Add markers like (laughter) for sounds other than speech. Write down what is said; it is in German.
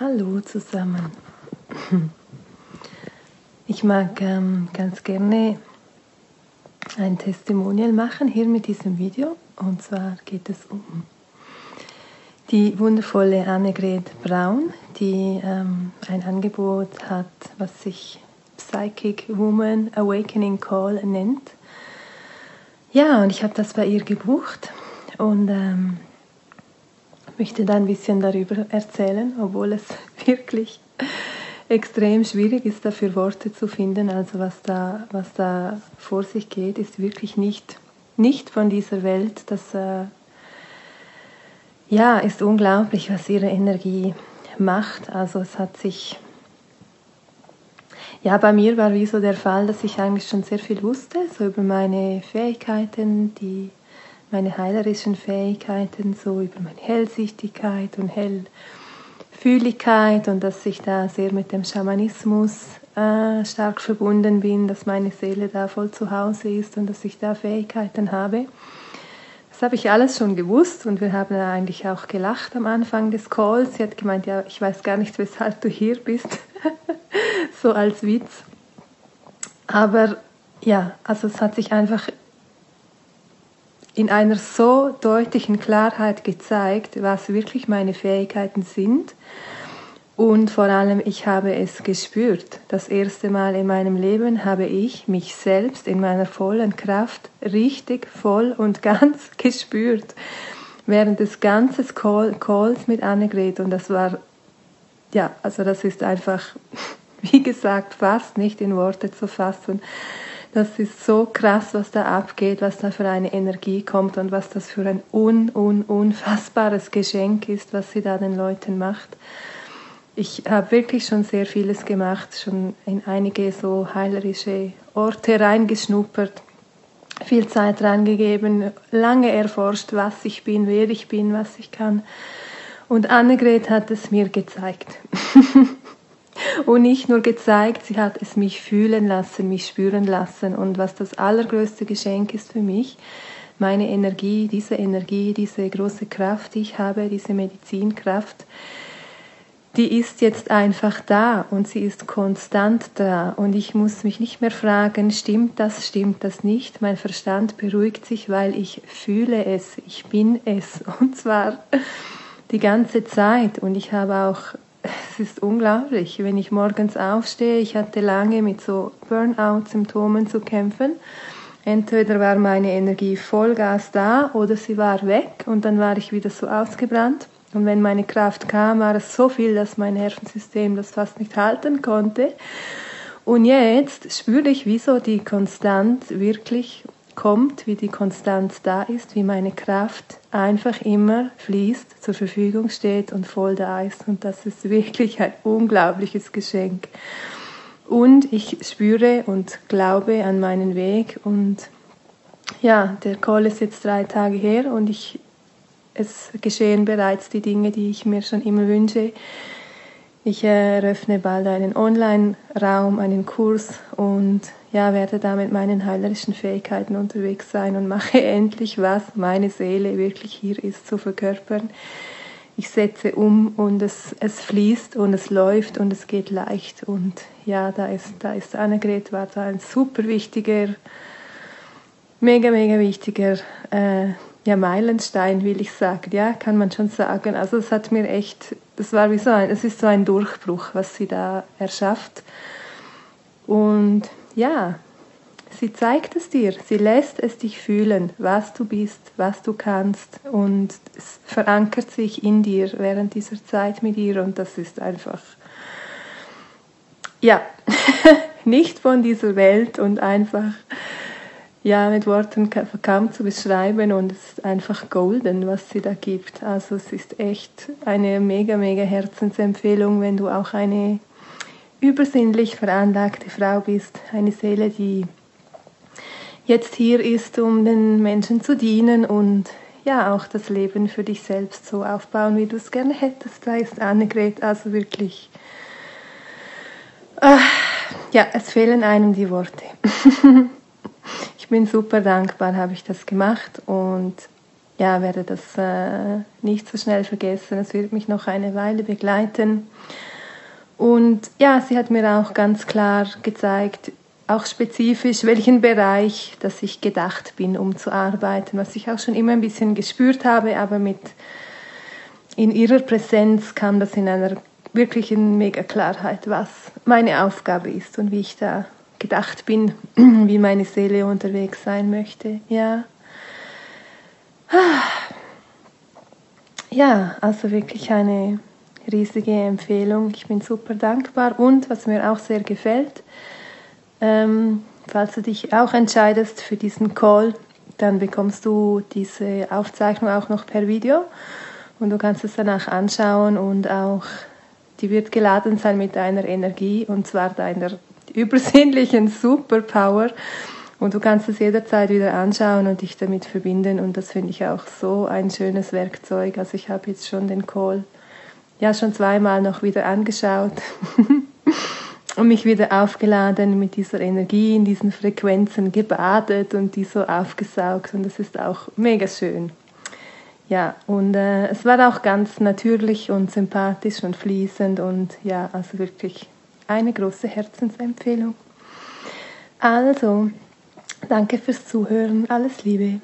Hallo zusammen. Ich mag ähm, ganz gerne ein Testimonial machen hier mit diesem Video. Und zwar geht es um die wundervolle Annegret Braun, die ähm, ein Angebot hat, was sich Psychic Woman Awakening Call nennt. Ja, und ich habe das bei ihr gebucht und ähm, möchte da ein bisschen darüber erzählen, obwohl es (laughs) wirklich extrem schwierig ist, dafür Worte zu finden. Also was da, was da vor sich geht, ist wirklich nicht, nicht von dieser Welt. Das äh, ja, ist unglaublich, was ihre Energie macht. Also es hat sich ja, bei mir war wie so der Fall, dass ich eigentlich schon sehr viel wusste, so über meine Fähigkeiten, die meine heilerischen Fähigkeiten, so über meine Hellsichtigkeit und Hellfühligkeit und dass ich da sehr mit dem Schamanismus äh, stark verbunden bin, dass meine Seele da voll zu Hause ist und dass ich da Fähigkeiten habe. Das habe ich alles schon gewusst und wir haben eigentlich auch gelacht am Anfang des Calls. Sie hat gemeint, ja, ich weiß gar nicht, (laughs) weshalb du hier bist, (laughs) so als Witz. Aber ja, also es hat sich einfach in einer so deutlichen Klarheit gezeigt, was wirklich meine Fähigkeiten sind. Und vor allem, ich habe es gespürt. Das erste Mal in meinem Leben habe ich mich selbst in meiner vollen Kraft richtig voll und (laughs) ganz gespürt. Während des ganzen Call, Calls mit Annegret. Und das war, ja, also das ist einfach, (laughs) wie gesagt, fast nicht in Worte zu fassen. Das ist so krass, was da abgeht, was da für eine Energie kommt und was das für ein un, un, unfassbares Geschenk ist, was sie da den Leuten macht. Ich habe wirklich schon sehr vieles gemacht, schon in einige so heilerische Orte reingeschnuppert, viel Zeit reingegeben, lange erforscht, was ich bin, wer ich bin, was ich kann. Und Annegret hat es mir gezeigt. (laughs) Und nicht nur gezeigt, sie hat es mich fühlen lassen, mich spüren lassen. Und was das allergrößte Geschenk ist für mich, meine Energie, diese Energie, diese große Kraft, die ich habe, diese Medizinkraft, die ist jetzt einfach da und sie ist konstant da. Und ich muss mich nicht mehr fragen, stimmt das, stimmt das nicht. Mein Verstand beruhigt sich, weil ich fühle es, ich bin es. (laughs) Und zwar die ganze Zeit. Und ich habe auch es ist unglaublich, wenn ich morgens aufstehe. Ich hatte lange mit so Burnout-Symptomen zu kämpfen. Entweder war meine Energie Vollgas da oder sie war weg und dann war ich wieder so ausgebrannt. Und wenn meine Kraft kam, war es so viel, dass mein Nervensystem das fast nicht halten konnte. Und jetzt spüre ich, wieso die Konstant wirklich kommt, wie die Konstanz da ist, wie meine Kraft einfach immer fließt, zur Verfügung steht und voll da ist. Und das ist wirklich ein unglaubliches Geschenk. Und ich spüre und glaube an meinen Weg. Und ja, der Call ist jetzt drei Tage her und ich, es geschehen bereits die Dinge, die ich mir schon immer wünsche. Ich eröffne bald einen Online-Raum, einen Kurs und ja, werde da mit meinen heilerischen Fähigkeiten unterwegs sein und mache (laughs) endlich, was meine Seele wirklich hier ist, zu verkörpern. Ich setze um und es, es fließt und es läuft und es geht leicht. Und ja, da ist, da ist Annegret, war da ein super wichtiger, mega, mega wichtiger äh, ja, Meilenstein, will ich sagen. Ja, kann man schon sagen. Also es hat mir echt, das war wie so ein, es ist so ein Durchbruch, was sie da erschafft. Und ja, sie zeigt es dir, sie lässt es dich fühlen, was du bist, was du kannst. Und es verankert sich in dir während dieser Zeit mit ihr. Und das ist einfach, ja, (laughs) nicht von dieser Welt. Und einfach ja, mit Worten kaum zu beschreiben und es ist einfach golden, was sie da gibt. Also es ist echt eine mega, mega Herzensempfehlung, wenn du auch eine übersinnlich veranlagte Frau bist, eine Seele, die jetzt hier ist, um den Menschen zu dienen und ja, auch das Leben für dich selbst so aufbauen, wie du es gerne hättest. Da ist Annegret also wirklich, äh, ja, es fehlen einem die Worte. (laughs) bin super dankbar, habe ich das gemacht und ja, werde das äh, nicht so schnell vergessen. Es wird mich noch eine Weile begleiten. Und ja, sie hat mir auch ganz klar gezeigt, auch spezifisch, welchen Bereich, dass ich gedacht bin, um zu arbeiten, was ich auch schon immer ein bisschen gespürt habe, aber mit in ihrer Präsenz kam das in einer wirklichen mega Klarheit, was meine Aufgabe ist und wie ich da gedacht bin, (clears throat) wie meine Seele unterwegs sein möchte. Ja. Ja, also wirklich eine riesige Empfehlung. Ich bin super dankbar und was mir auch sehr gefällt, ähm, falls du dich auch entscheidest für diesen Call, dann bekommst du diese Aufzeichnung auch noch per Video und du kannst es danach anschauen und auch die wird geladen sein mit deiner Energie und zwar deiner übersinnlichen Superpower und du kannst es jederzeit wieder anschauen und dich damit verbinden und das finde ich auch so ein schönes Werkzeug. Also ich habe jetzt schon den Call ja schon zweimal noch wieder angeschaut (laughs) und mich wieder aufgeladen mit dieser Energie, in diesen Frequenzen gebadet und die so aufgesaugt und das ist auch mega schön. Ja, und äh, es war auch ganz natürlich und sympathisch und fließend und ja, also wirklich eine große Herzensempfehlung. Also, danke fürs Zuhören, alles Liebe.